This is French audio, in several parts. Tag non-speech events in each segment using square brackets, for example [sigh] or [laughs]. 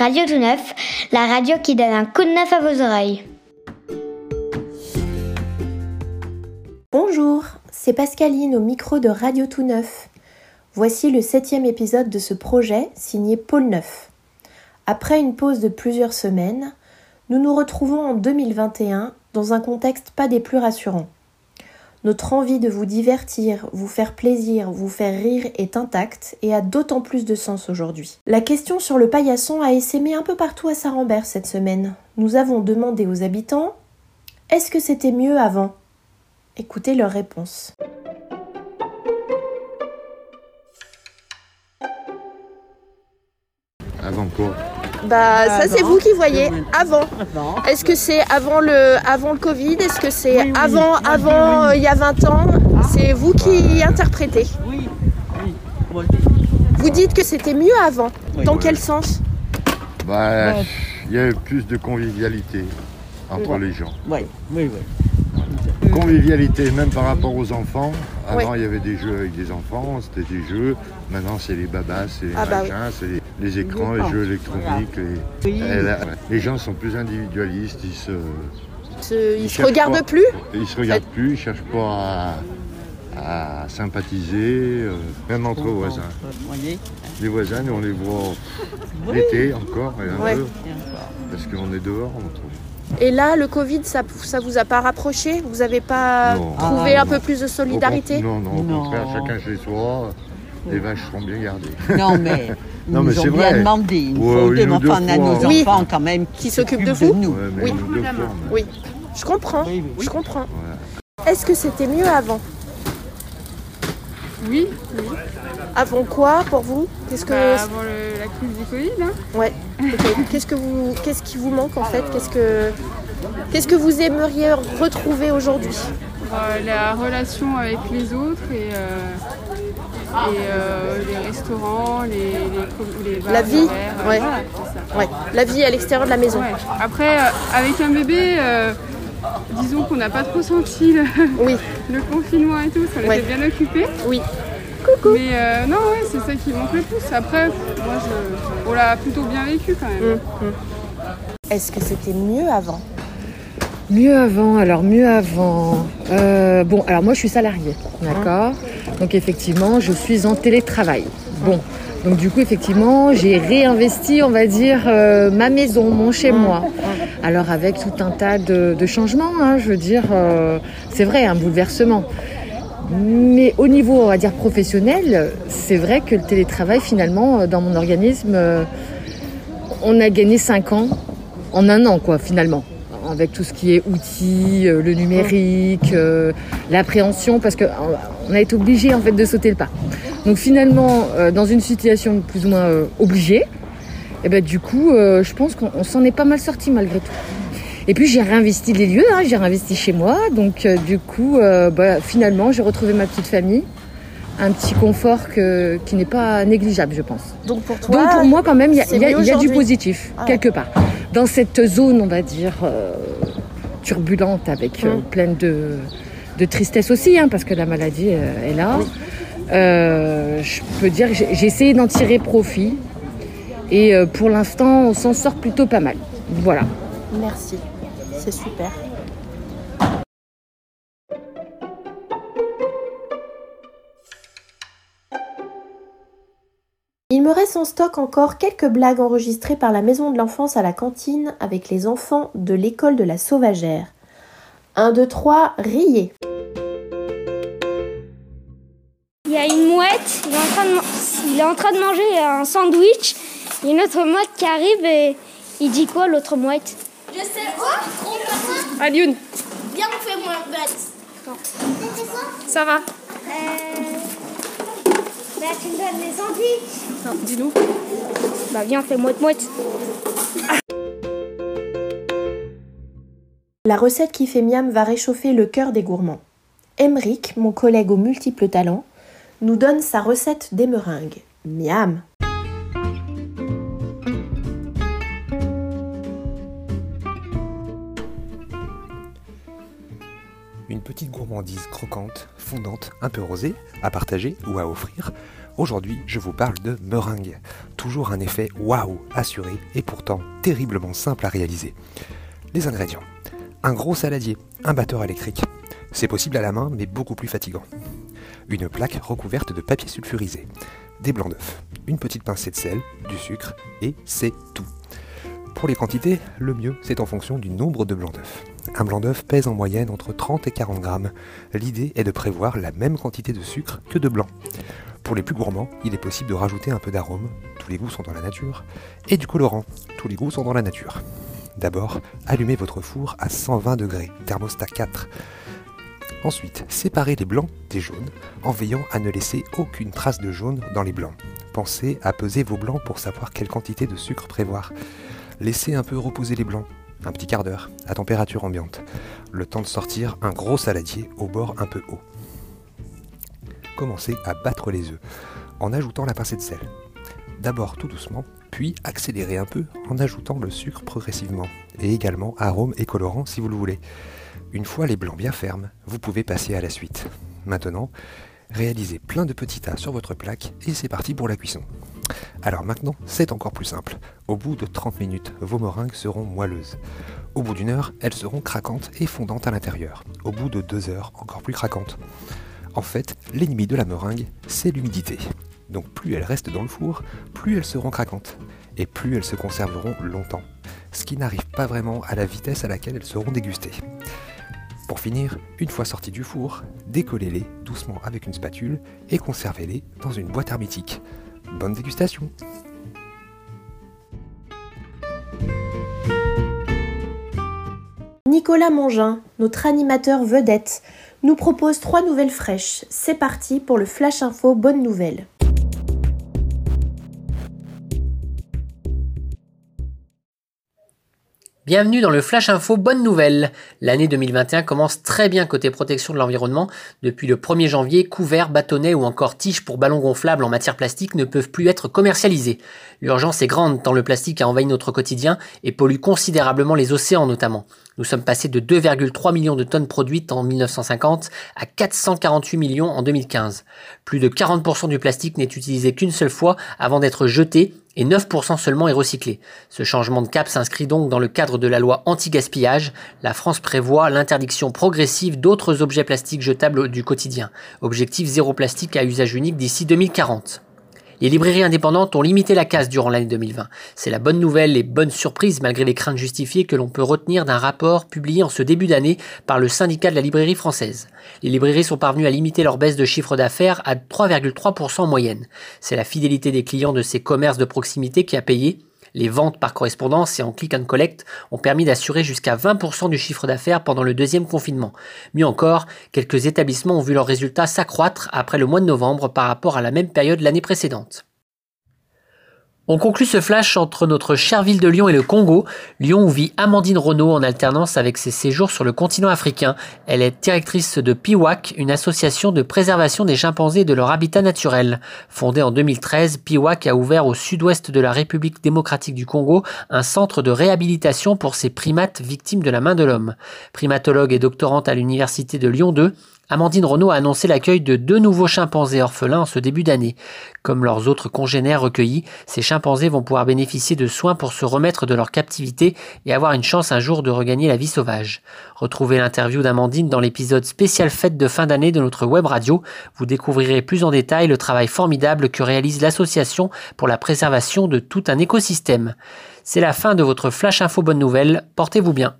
Radio Tout Neuf, la radio qui donne un coup de neuf à vos oreilles. Bonjour, c'est Pascaline au micro de Radio Tout Neuf. Voici le septième épisode de ce projet signé Pôle Neuf. Après une pause de plusieurs semaines, nous nous retrouvons en 2021 dans un contexte pas des plus rassurants. Notre envie de vous divertir, vous faire plaisir, vous faire rire est intacte et a d'autant plus de sens aujourd'hui. La question sur le paillasson a essaimé un peu partout à Saint-Rambert cette semaine. Nous avons demandé aux habitants Est-ce que c'était mieux avant? Écoutez leur réponse. Avant quoi? Bah ça c'est vous qui voyez. Avant. Est-ce que c'est avant le avant le Covid? Est-ce que c'est avant avant euh, il y a 20 ans? C'est vous qui interprétez. Oui, oui. Vous dites que c'était mieux avant. Dans quel sens? Bah, il y avait plus de convivialité entre les gens. Oui, oui, oui. Convivialité même par rapport aux enfants. Avant, il y avait des jeux avec des enfants, c'était des jeux. Maintenant, c'est les babas, c'est les Ah bah machins, c'est les, les écrans, les jeux électroniques. Les, Oui. Là, les gens sont plus individualistes, ils se, Ils se regardent pas- plus Ils se regardent plus, ils cherchent pas à, à sympathiser, euh, même entre voisins. Les voisins, nous, on les voit [laughs] l'été encore, et un Ouais. peu, parce qu'on est dehors, on trouve. Et là, le Covid, ça, ça vous a pas rapproché? Vous avez pas Non. trouvé Ah, un non. peu plus de solidarité? Au Non, non, au Non. contraire, chacun chez soi, les vaches seront bien gardées. [laughs] Non, mais ils Non, mais nous ont c'est bien vrai. demandé une Ouais, fois ou une deux, ou mais deux enfin, on a fois. nos Oui. enfants quand même Qui s'occupent de vous Ouais, mais Oui. deux fois, mais- Oui, je comprends. Je comprends. Est-ce que c'était mieux avant Oui, Avant quoi pour vous Qu'est-ce que bah, avant le- la crise du Covid. hein. Ouais. ok. Qu'est-ce que vous qu'est-ce qui vous manque en fait Qu'est-ce que qu'est-ce que vous aimeriez retrouver aujourd'hui Euh, la relation avec les autres et, euh, et euh, les restaurants, les, les, com- les bars, La vie, verres, ouais. voilà, c'est ça. Ouais. La vie à l'extérieur de la maison. Ouais. Après, euh, avec un bébé, euh, disons qu'on n'a pas trop senti le, [laughs] Oui. le confinement et tout, ça Ouais. était bien occupé. Oui. Coucou. Mais euh, non, ouais, c'est ça qui manque le plus. Après, moi, je, on l'a plutôt bien vécu quand même. Mm. Est-ce que c'était mieux avant? Mieux avant, alors mieux avant. Euh, bon, alors moi je suis salariée, d'accord? Donc effectivement, je suis en télétravail. Bon, donc du coup, effectivement, j'ai réinvesti, on va dire, euh, ma maison, mon chez moi. Alors avec tout un tas de, changements, hein, je veux dire, euh, c'est vrai, un bouleversement. Mais au niveau, on va dire, professionnel, c'est vrai que le télétravail, finalement, euh, dans mon organisme, on a gagné 5 ans en un an, quoi, finalement. Avec tout ce qui est outils, euh, le numérique, euh, l'appréhension, parce qu'on on a été obligé en fait de sauter le pas. Donc finalement, euh, dans une situation plus ou moins euh, obligée, et ben du coup, euh, je pense qu'on on s'en est pas mal sorti malgré tout. Et puis j'ai réinvesti les lieux, hein, j'ai réinvesti chez moi, donc euh, du coup, euh, bah, finalement, j'ai retrouvé ma petite famille, un petit confort que, qui n'est pas négligeable, je pense. Donc pour toi Donc pour moi, quand même, il y a, y y du positif, Ah ouais. quelque part. Dans cette zone, on va dire, euh, turbulente, avec euh, pleine de, de tristesse aussi, hein, parce que la maladie euh, est là. Je peux dire que j'ai essayé d'en tirer profit. Et pour l'instant, on s'en sort plutôt pas mal. Voilà. Merci. C'est super. Me reste en stock encore quelques blagues enregistrées par la maison de l'enfance à la cantine avec les enfants de l'école de la sauvagère. 1, 2, 3, riez. Il y a une mouette, il est en train de, man- il est en train de manger un sandwich. Il y a une autre mouette qui arrive et il dit quoi l'autre mouette? Je sais. Oh, trop bien. Alioun, Bien fait, moi, bête. ça va Bah tu me donnes les sandwichs. Non, Dis-nous. Bah viens, fais mouette mouette. La recette qui fait miam va réchauffer le cœur des gourmands. Emeric, mon collègue aux multiples talents, nous donne sa recette des meringues. Miam Une petite gourmandise croquante, un peu rosée, à partager ou à offrir, aujourd'hui je vous parle de meringue. Toujours un effet waouh assuré et pourtant terriblement simple à réaliser. Les ingrédients. Un gros saladier, un batteur électrique. C'est possible à la main mais beaucoup plus fatigant. Une plaque recouverte de papier sulfurisé. Des blancs d'œufs, une petite pincée de sel, du sucre et c'est tout. Pour les quantités, le mieux c'est en fonction du nombre de blancs d'œufs. Un blanc d'œuf pèse en moyenne entre 30 et 40 grammes. L'idée est de prévoir la même quantité de sucre que de blanc. Pour les plus gourmands, il est possible de rajouter un peu d'arôme, tous les goûts sont dans la nature, et du colorant, tous les goûts sont dans la nature. D'abord, allumez votre four à 120 degrés, thermostat 4. Ensuite, séparez les blancs des jaunes en veillant à ne laisser aucune trace de jaune dans les blancs. Pensez à peser vos blancs pour savoir quelle quantité de sucre prévoir. Laissez un peu reposer les blancs, un petit quart d'heure, à température ambiante, le temps de sortir un gros saladier au bord un peu haut. Commencez à battre les œufs en ajoutant la pincée de sel. D'abord tout doucement, puis accélérez un peu en ajoutant le sucre progressivement, et également arôme et colorant si vous le voulez. Une fois les blancs bien fermes, vous pouvez passer à la suite. Maintenant, réalisez plein de petits tas sur votre plaque et c'est parti pour la cuisson. Alors maintenant, c'est encore plus simple. Au bout de 30 minutes, vos meringues seront moelleuses. Au bout d'une heure, elles seront craquantes et fondantes à l'intérieur. Au bout de deux heures, encore plus craquantes. En fait, l'ennemi de la meringue, c'est l'humidité. Donc plus elles restent dans le four, plus elles seront craquantes. Et plus elles se conserveront longtemps. Ce qui n'arrive pas vraiment à la vitesse à laquelle elles seront dégustées. Pour finir, une fois sorties du four, décollez-les doucement avec une spatule et conservez-les dans une boîte hermétique. Bonne dégustation Nicolas Mongin, notre animateur vedette, nous propose trois nouvelles fraîches. C'est parti pour le Flash Info Bonne Nouvelle. Bienvenue dans le Flash Info Bonne Nouvelle. L'année 2021 commence très bien côté protection de l'environnement. Depuis le 1er janvier, couverts, bâtonnets ou encore tiges pour ballons gonflables en matière plastique ne peuvent plus être commercialisés. L'urgence est grande tant le plastique a envahi notre quotidien et pollue considérablement les océans notamment. Nous sommes passés de 2,3 millions de tonnes produites en 1950 à 448 millions en 2015. Plus de 40% du plastique n'est utilisé qu'une seule fois avant d'être jeté et 9% seulement est recyclé. Ce changement de cap s'inscrit donc dans le cadre de la loi anti-gaspillage. La France prévoit l'interdiction progressive d'autres objets plastiques jetables du quotidien. Objectif zéro plastique à usage unique d'ici 2040. Les librairies indépendantes ont limité la casse durant l'année 2020. C'est la bonne nouvelle et bonne surprise malgré les craintes justifiées que l'on peut retenir d'un rapport publié en ce début d'année par le syndicat de la librairie française. Les librairies sont parvenues à limiter leur baisse de chiffre d'affaires à 3,3% en moyenne. C'est la fidélité des clients de ces commerces de proximité qui a payé les ventes par correspondance et en click and collect ont permis d'assurer jusqu'à 20% du chiffre d'affaires pendant le deuxième confinement. Mieux encore, quelques établissements ont vu leurs résultats s'accroître après le mois de novembre par rapport à la même période l'année précédente. On conclut ce flash entre notre chère ville de Lyon et le Congo, Lyon où vit Amandine Renault en alternance avec ses séjours sur le continent africain. Elle est directrice de PIWAC, une association de préservation des chimpanzés et de leur habitat naturel. Fondée en 2013, PIWAC a ouvert au sud-ouest de la République démocratique du Congo un centre de réhabilitation pour ces primates victimes de la main de l'homme. Primatologue et doctorante à l'université de Lyon 2, Amandine Renault a annoncé l'accueil de deux nouveaux chimpanzés orphelins en ce début d'année. Comme leurs autres congénères recueillis, ces chimpanzés vont pouvoir bénéficier de soins pour se remettre de leur captivité et avoir une chance un jour de regagner la vie sauvage. Retrouvez l'interview d'Amandine dans l'épisode spécial fête de fin d'année de notre web radio. Vous découvrirez plus en détail le travail formidable que réalise l'association pour la préservation de tout un écosystème. C'est la fin de votre Flash Info Bonne Nouvelle. Portez-vous bien.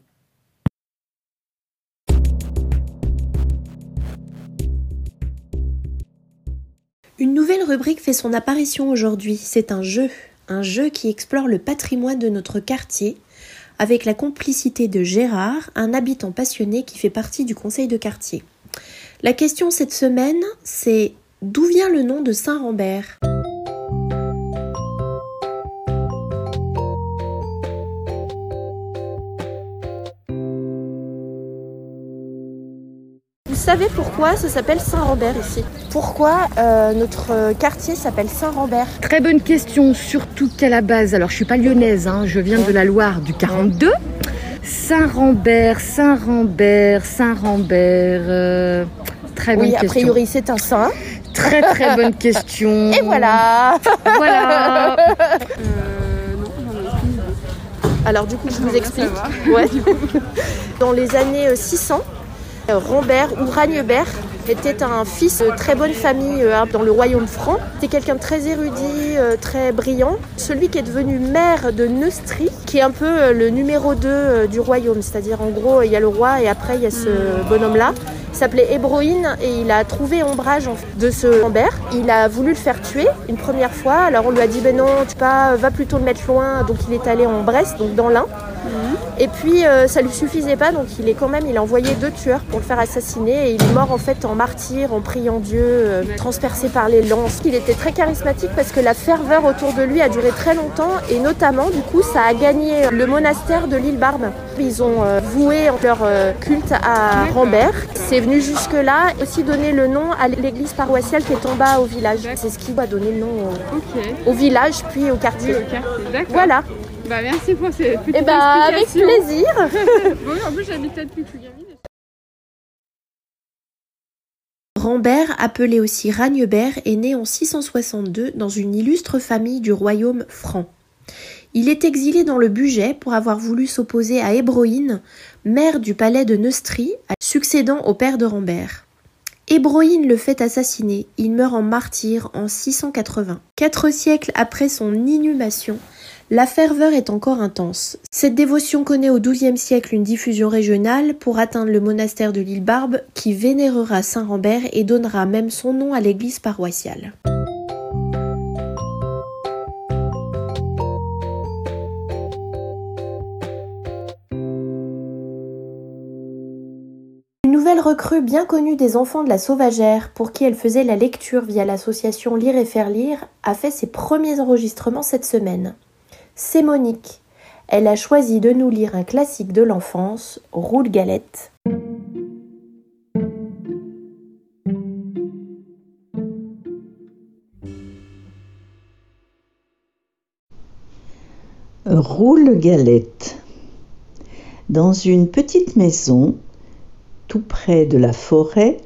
Une nouvelle rubrique fait son apparition aujourd'hui. C'est un jeu. Un jeu qui explore le patrimoine de notre quartier avec la complicité de Gérard, un habitant passionné qui fait partie du conseil de quartier. La question cette semaine, c'est d'où vient le nom de Saint-Rambert? Savez pourquoi ça s'appelle Saint-Rambert ici Pourquoi euh, notre quartier s'appelle Saint-Rambert Très bonne question, surtout qu'à la base, alors je suis pas lyonnaise, hein, je viens de la Loire du 42. Saint-Rambert, Saint-Rambert, Saint-Rambert. euh, très bonne Oui, a question. priori, c'est un saint. Très très [laughs] bonne question. Et voilà Voilà. [laughs] Euh. Alors du coup, je vous explique. Ouais. [laughs] Dans les années euh, 600, euh, Rambert ou Ragnebert était un fils de très bonne famille euh, dans le royaume franc. C'était quelqu'un de très érudit, euh, très brillant. Celui qui est devenu maire de Neustrie, qui est un peu euh, le numéro 2 du royaume. C'est-à-dire en gros, il y a le roi et après il y a ce bonhomme-là. Il s'appelait Hébroïne et il a trouvé ombrage de ce Rambert. Il a voulu le faire tuer une première fois. Alors on lui a dit ben non, tu pas, va plutôt le mettre loin. Donc il est allé en Brest, donc dans l'Ain. Et puis euh, ça lui suffisait pas, donc il est quand même, il a envoyé deux tueurs pour le faire assassiner et il est mort en fait en martyr, en priant Dieu, euh, transpercé par les lances. Il était très charismatique parce que la ferveur autour de lui a duré très longtemps et notamment du coup ça a gagné le monastère de l'île Barbe. Ils ont euh, voué leur euh, culte à. Rambert. C'est venu jusque là, aussi donné le nom à l'église paroissiale qui est en bas au village. C'est ce qui a donné le nom au, au village puis au quartier. Voilà. Bah merci pour ces petites Et bah avec plaisir. [laughs] Bon, en plus j'habite peut-être plus gamine. Rambert, appelé aussi Ragnebert, est né en 662 dans une illustre famille du royaume franc. Il est exilé dans le Bugey pour avoir voulu s'opposer à Hébroïne, maire du palais de Neustrie, succédant au père de Rambert. Hébroïne le fait assassiner, il meurt en martyr en 680. Quatre siècles après son inhumation, la ferveur est encore intense. Cette dévotion connaît au XIIe siècle une diffusion régionale pour atteindre le monastère de l'île Barbe qui vénérera Saint Rambert et donnera même son nom à l'église paroissiale. Une nouvelle recrue bien connue des enfants de la Sauvagère, pour qui elle faisait la lecture via l'association Lire et Faire Lire, a fait ses premiers enregistrements cette semaine. C'est Monique. Elle a choisi de nous lire un classique de l'enfance, Roule Galette. Roule Galette. Dans une petite maison, tout près de la forêt,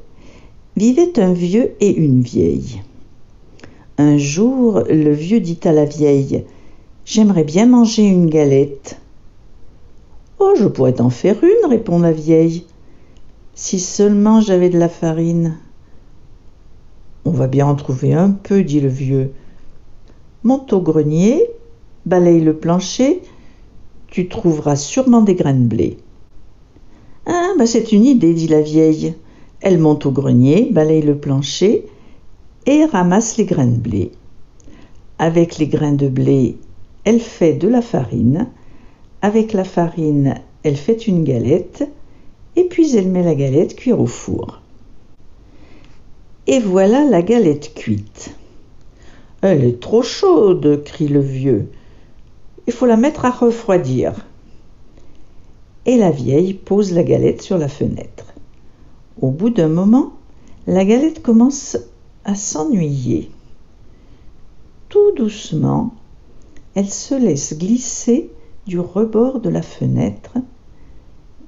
vivait un vieux et une vieille. Un jour, le vieux dit à la vieille J'aimerais bien manger une galette. Oh, je pourrais t'en faire une, répond la vieille. Si seulement j'avais de la farine. On va bien en trouver un peu, dit le vieux. Monte au grenier, balaye le plancher, tu trouveras sûrement des grains de blé. Ah, bah c'est une idée, dit la vieille. Elle monte au grenier, balaye le plancher et ramasse les grains de blé. Avec les grains de blé, elle fait de la farine. Avec la farine, elle fait une galette et puis elle met la galette cuire au four. Et voilà la galette cuite. Elle est trop chaude, crie le vieux. Il faut la mettre à refroidir. Et la vieille pose la galette sur la fenêtre. Au bout d'un moment, la galette commence à s'ennuyer. Tout doucement, elle se laisse glisser du rebord de la fenêtre,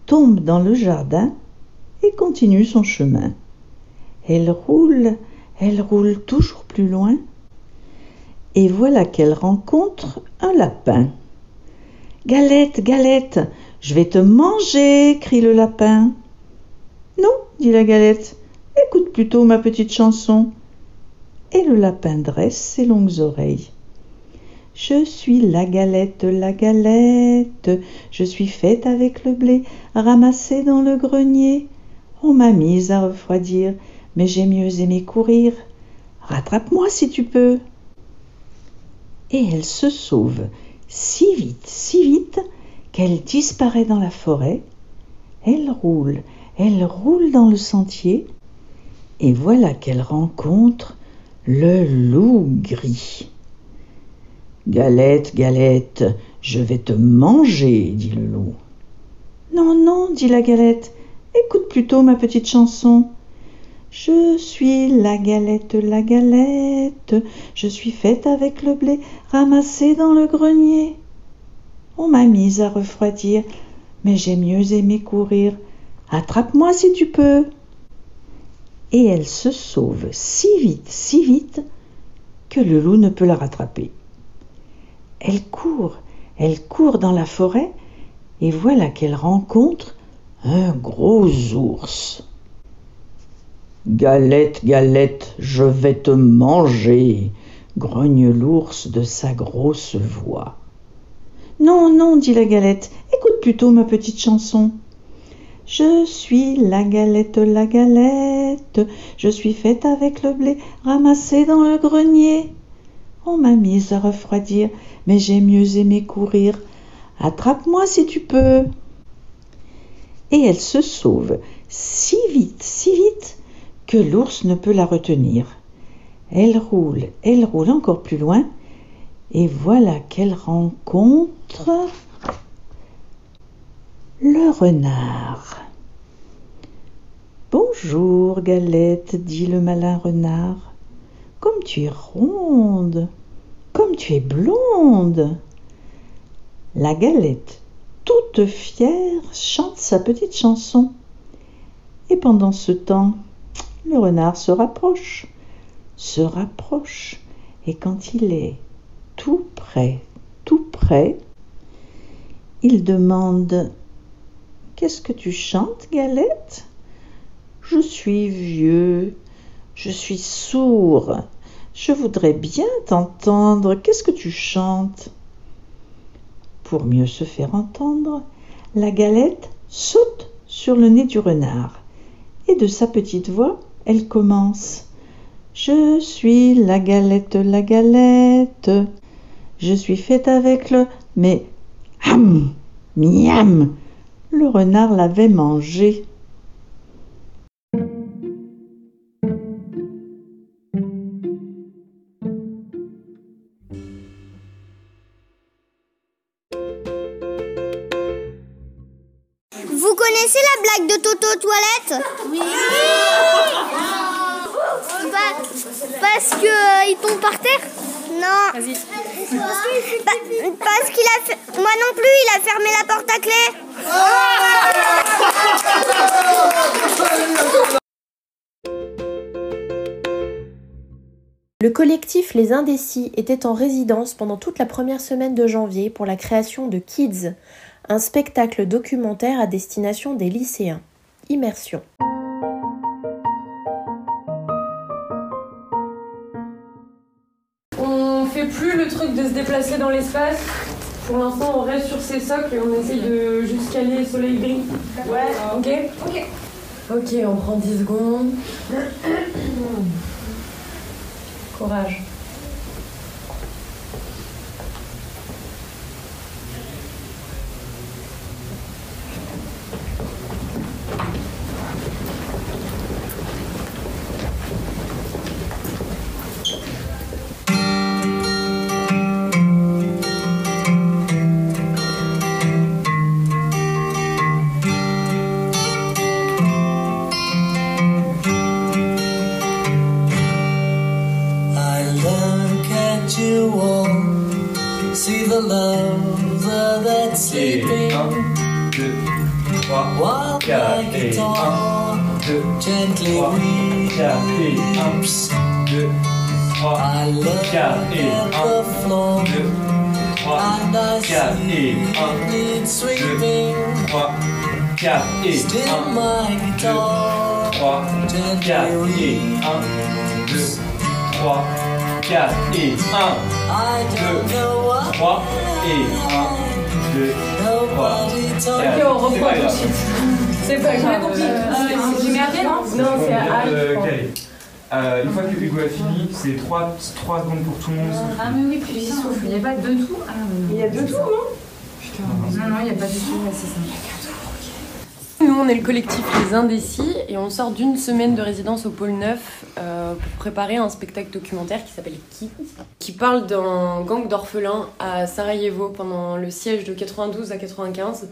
tombe dans le jardin et continue son chemin. Elle roule, elle roule toujours plus loin, et voilà qu'elle rencontre un lapin. Galette, galette, je vais te manger, crie le lapin. Non, dit la galette, écoute plutôt ma petite chanson. Et le lapin dresse ses longues oreilles. Je suis la galette, la galette, je suis faite avec le blé ramassé dans le grenier. On m'a mise à refroidir, mais j'ai mieux aimé courir. Rattrape-moi si tu peux. Et elle se sauve si vite, si vite, qu'elle disparaît dans la forêt. Elle roule, elle roule dans le sentier, et voilà qu'elle rencontre le loup gris. Galette, galette, je vais te manger, dit le loup. Non, non, dit la galette, écoute plutôt ma petite chanson. Je suis la galette, la galette, je suis faite avec le blé ramassé dans le grenier. On m'a mise à refroidir, mais j'ai mieux aimé courir. Attrape-moi si tu peux. Et elle se sauve si vite, si vite, que le loup ne peut la rattraper. Elle court, elle court dans la forêt, et voilà qu'elle rencontre un gros ours. Galette, galette, je vais te manger, grogne l'ours de sa grosse voix. Non, non, dit la galette, écoute plutôt ma petite chanson. Je suis la galette, la galette, je suis faite avec le blé ramassé dans le grenier. On m'a mise à refroidir, mais j'ai mieux aimé courir. Attrape-moi si tu peux. Et elle se sauve si vite, si vite, que l'ours ne peut la retenir. Elle roule, elle roule encore plus loin, et voilà qu'elle rencontre le renard. Bonjour, Galette, dit le malin renard. Comme tu es ronde, comme tu es blonde. La Galette, toute fière, chante sa petite chanson. Et pendant ce temps, le renard se rapproche, se rapproche, et quand il est tout près, tout près, il demande Qu'est-ce que tu chantes, Galette? Je suis vieux, je suis sourd, je voudrais bien t'entendre. Qu'est-ce que tu chantes? Pour mieux se faire entendre, la galette saute sur le nez du renard et de sa petite voix, elle commence. Je suis la galette, la galette. Je suis faite avec le. Mais. Ham Miam Le renard l'avait mangé. Connaissez la blague de Toto aux toilettes Oui. parce que euh, il tombe par terre Non. Vas-y. parce qu'il a fait... Moi non plus, il a fermé la porte à clé. Le collectif Les Indécis était en résidence pendant toute la première semaine de janvier pour la création de Kids, un spectacle documentaire à destination des lycéens. Immersion. On fait plus le truc de se déplacer dans l'espace. Pour l'instant, on reste sur ces socles et on essaye de juste caler soleil gris. Ouais. Ok Ok. Ok, on prend 10 secondes. Courage. My guitar gently weeps. I look at the floor and I see it needs sweeping. Still my guitar. Gently weeps. 3, 4 et 1, 2, 3 et 1, 2, 3, 4. Ok, on reprend tout de suite. C'est pas grave. J'ai merdé, non Non, c'est à Alpes. Euh. Euh, une fois que Hugo a fini, c'est 3, 3 secondes pour tout le monde. Ah, mais oui, puis il souffle. Il n'y a pas de tout Ah, mais non. Il y a deux tours, non Putain, non, non, il n'y a pas de tout. Ouais, c'est ça. Nous, on est le collectif Les Indécis et on sort d'une semaine de résidence au pôle 9 euh, pour préparer un spectacle documentaire qui s'appelle Kids, qui parle d'un gang d'orphelins à Sarajevo pendant le siège de 92 à 95.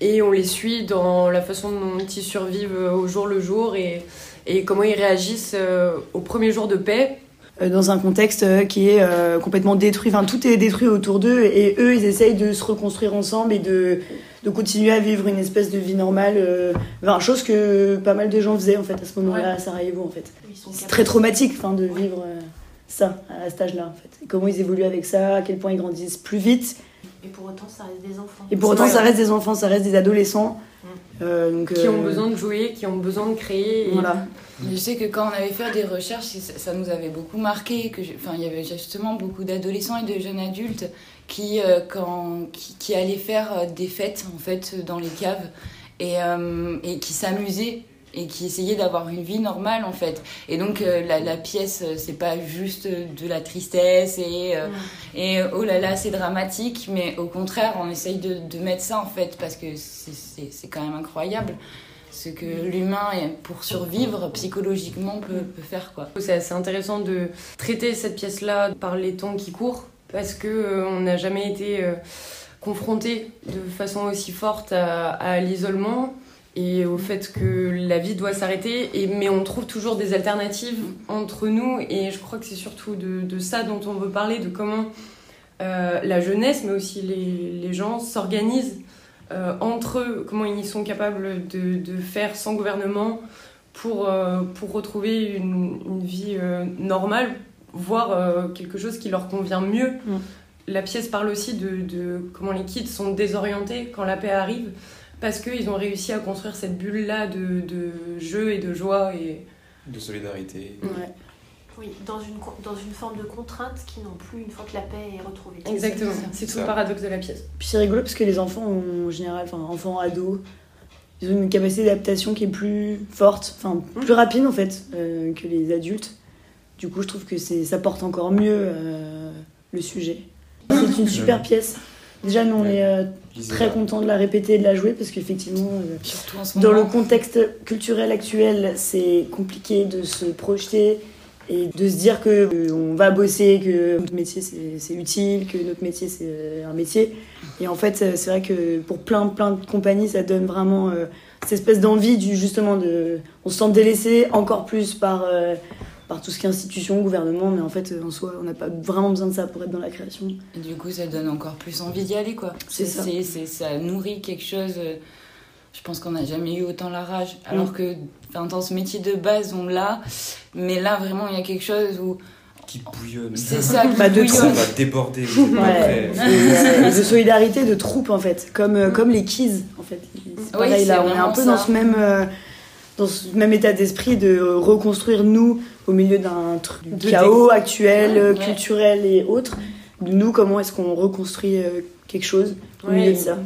Et on les suit dans la façon dont ils survivent au jour le jour et, et comment ils réagissent euh, au premier jour de paix. euh, dans un contexte euh, qui est euh, complètement détruit. Enfin, tout est détruit autour d'eux et eux, ils essayent de se reconstruire ensemble et de, de continuer à vivre une espèce de vie normale. euh, enfin, chose que pas mal de gens faisaient en fait à ce moment-là à Sarajevo en fait. C'est très traumatique enfin, de vivre euh, ça à cet âge-là en fait. Et comment ils évoluent avec ça, à quel point ils grandissent plus vite. Et pour autant, ça reste des enfants. Et pour autant, ça reste des enfants, ça reste des adolescents. Euh, donc, Qui ont euh, besoin de jouer, qui ont besoin de créer. et- Voilà. Je sais que quand on avait fait des recherches, ça, ça nous avait beaucoup marqué. Que je- enfin, il y avait justement beaucoup d'adolescents et de jeunes adultes qui, euh, quand, qui, qui allaient faire des fêtes en fait dans les caves et, euh, et qui s'amusaient et qui essayaient d'avoir une vie normale en fait. Et donc euh, la, la pièce, euh, c'est pas juste de la tristesse et, euh, et euh, oh là là, c'est dramatique, mais au contraire, on essaye de, de mettre ça en fait parce que c'est- quand même incroyable ce que l'humain, pour survivre psychologiquement, peut, peut faire. quoi. C'est assez intéressant de traiter cette pièce-là par les temps qui courent, parce que euh, on n'a jamais été confronté de façon aussi forte à, à l'isolement et au fait que la vie doit s'arrêter, et, mais on trouve toujours des alternatives entre nous, et je crois que c'est surtout de, de ça dont on veut parler, de comment euh, la jeunesse, mais aussi les, les gens s'organisent euh, entre eux, comment ils sont capables de, de faire sans gouvernement pour, euh, pour retrouver une, une vie normale, voire quelque chose qui leur convient mieux. La pièce parle aussi de, de comment les kids sont désorientés quand la paix arrive, parce qu'ils ont réussi à construire cette bulle-là de, de jeu et de joie. Et... De solidarité. Oui, dans une, dans une forme de contrainte qui non plus une fois que la paix est retrouvée. Exactement, c'est tout le paradoxe de la pièce. Puis c'est rigolo parce que les enfants, ont, en général, enfin enfants, ados, ils ont une capacité d'adaptation qui est plus forte, enfin plus rapide en fait euh, que les adultes. Du coup, je trouve que c'est ça porte encore mieux euh, le sujet. C'est une super pièce. Déjà, nous, on est euh. Très contents de la répéter et de la jouer parce qu'effectivement, euh, dans le contexte culturel actuel, c'est compliqué de se projeter et de se dire que euh, on va bosser, que notre métier c'est c'est utile, que notre métier c'est euh, un métier. Et en fait, c'est vrai que pour plein plein de compagnies, ça donne vraiment euh, cette espèce d'envie du justement de, on se sent délaissé encore plus par euh, par tout ce qui est institution, gouvernement, mais en fait, euh, en soi, on n'a pas vraiment besoin de ça pour être dans la création. Et du coup, ça donne encore plus envie d'y aller, quoi. C'est ça. c'est- c'est- ça nourrit quelque chose. euh, Je pense qu'on n'a jamais eu autant la rage. Alors Mm. que enfin, dans ce métier de base, on l'a. Mais là, vraiment, il y a quelque chose où. Qui bouillonne. C'est [laughs] ça, qui Bah, de bouillonne. Ça va déborder. Ouais, euh, [laughs] de solidarité, de troupe en fait, comme, euh, comme les Kids en fait. C'est Oui, pareil c'est là, on est un peu ça. dans ce même euh, dans ce même état d'esprit de reconstruire nous au milieu d'un chaos actuel, euh, Ouais. culturel et autres. Nous, comment est-ce qu'on reconstruit euh, quelque chose au Ouais, milieu de ça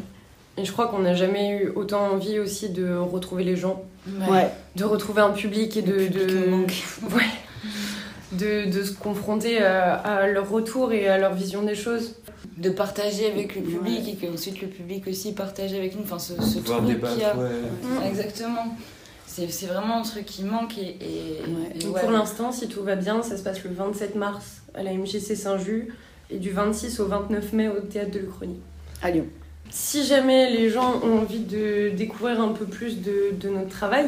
Et je crois qu'on n'a jamais eu autant envie aussi de retrouver les gens. Ouais. Ouais. De retrouver un public et de. de... [laughs] Ouais. De, de se confronter à, à leur retour et à leur vision des choses. De partager avec le public et qu'ensuite le public aussi partage avec nous. Enfin, ce, ce truc débattre, qu'il y a. ouais. Exactement. C'est c'est vraiment un truc qui manque et. et- et Donc ouais. Pour l'instant, si tout va bien, ça se passe le 27 mars à la MJC Saint-Just et du 26 au 29 mai au Théâtre de l'Uchronie. À Lyon. Si jamais les gens ont envie de découvrir un peu plus de, de notre travail,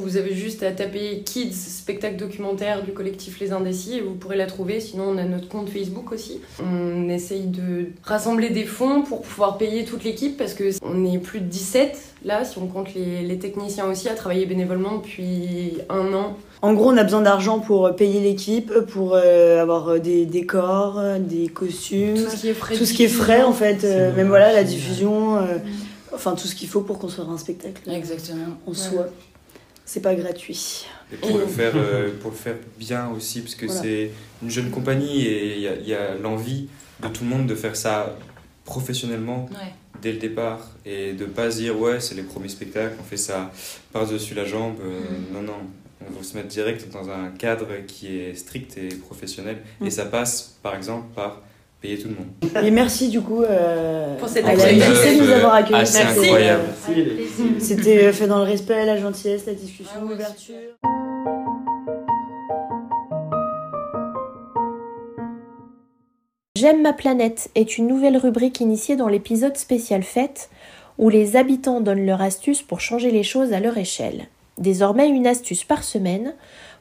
vous avez juste à taper Kids, spectacle documentaire du collectif Les Indécis et vous pourrez la trouver. Sinon, on a notre compte Facebook aussi. On essaye de rassembler des fonds pour pouvoir payer toute l'équipe parce que on est plus de 17 là, si on compte les, les techniciens aussi, à travailler bénévolement depuis un an. En gros, on a besoin d'argent pour payer l'équipe, pour euh, avoir euh, des décors, des costumes, Tout ce qui est frais tout ce qui est frais en fait, euh, même voilà la diffusion, euh, enfin tout ce qu'il faut pour construire un spectacle. Exactement. En soi, c'est pas gratuit. Et pour le faire, euh, [laughs] pour le faire bien aussi, parce que Voilà. c'est une jeune compagnie et il y a, il y a l'envie de tout le monde de faire ça professionnellement Ouais. dès le départ et de pas se dire ouais c'est les premiers spectacles, on fait ça par-dessus la jambe. Euh, Mm. Non, non, on veut se mettre direct dans un cadre qui est strict et professionnel Mm. et ça passe par exemple par payer tout le monde. Et merci du coup euh, Pour cette à la accueil. MJC de nous avoir accueillis. Assez C'était, incroyable. euh, C'était fait dans le respect, la gentillesse, la discussion, l'ouverture. J'aime ma planète est une nouvelle rubrique initiée dans l'épisode spécial fête où les habitants donnent leur astuce pour changer les choses à leur échelle. Désormais une astuce par semaine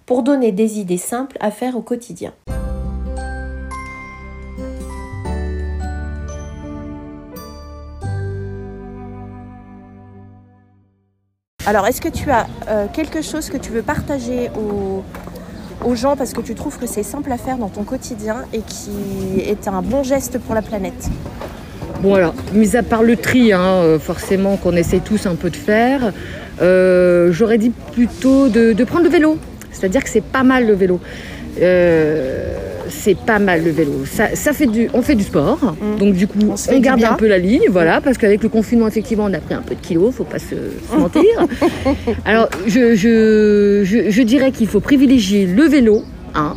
pour donner des idées simples à faire au quotidien. Alors, est-ce que tu as euh, quelque chose que tu veux partager aux, gens parce que tu trouves que c'est simple à faire dans ton quotidien et qui est un bon geste pour la planète? Bon alors, mis à part le tri, hein, euh, forcément qu'on essaie tous un peu de faire, euh, j'aurais dit plutôt de, prendre le vélo. C'est-à-dire que c'est pas mal le vélo. C'est pas mal le vélo. Ça, ça fait du, on fait du sport, donc du coup on, garde un peu la ligne, voilà, parce qu'avec le confinement effectivement on a pris un peu de kilos, faut pas se, se [laughs] mentir. Alors je, je, je, je dirais qu'il faut privilégier le vélo, hein,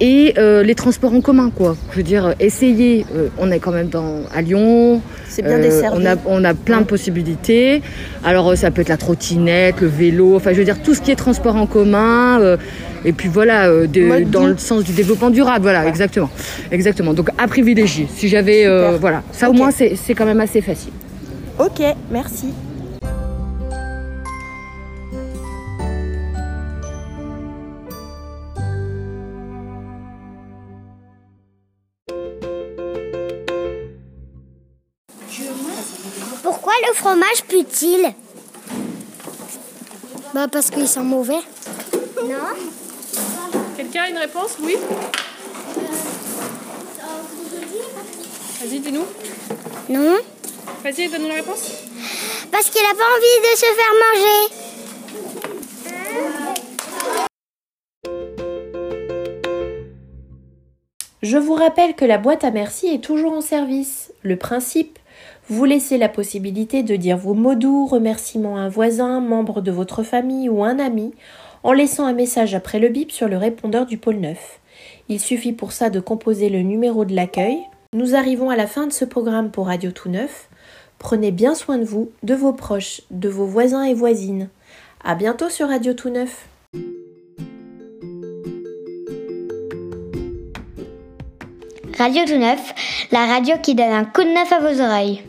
et euh, les transports en commun quoi. Je veux dire essayer. euh, on est quand même dans à Lyon. C'est bien desservi. On a on a plein de possibilités. Alors euh, ça peut être la trottinette, le vélo, enfin je veux dire tout ce qui est transport en commun. Et puis voilà, euh, de- dans le sens du développement durable, voilà, exactement, exactement. Donc à privilégier. Si j'avais, euh, voilà, ça au moins c'est c'est quand même assez facile. Ok, merci. Pourquoi le fromage pue-t-il? Bah parce qu'ils sont mauvais. Non Quelqu'un a une réponse? Oui Vas-y, dis-nous. Non Vas-y, donne-nous la réponse. Parce qu'il n'a pas envie de se faire manger. Je vous rappelle que la boîte à merci est toujours en service. Le principe, vous laissez la possibilité de dire vos mots doux, remerciements à un voisin, membre de votre famille ou un ami, en laissant un message après le bip sur le répondeur du pôle 9. Il suffit pour ça de composer le numéro de l'accueil. Nous arrivons à la fin de ce programme pour Radio Tout Neuf. Prenez bien soin de vous, de vos proches, de vos voisins et voisines. À bientôt sur Radio Tout Neuf. Radio Tout Neuf, la radio qui donne un coup de neuf à vos oreilles.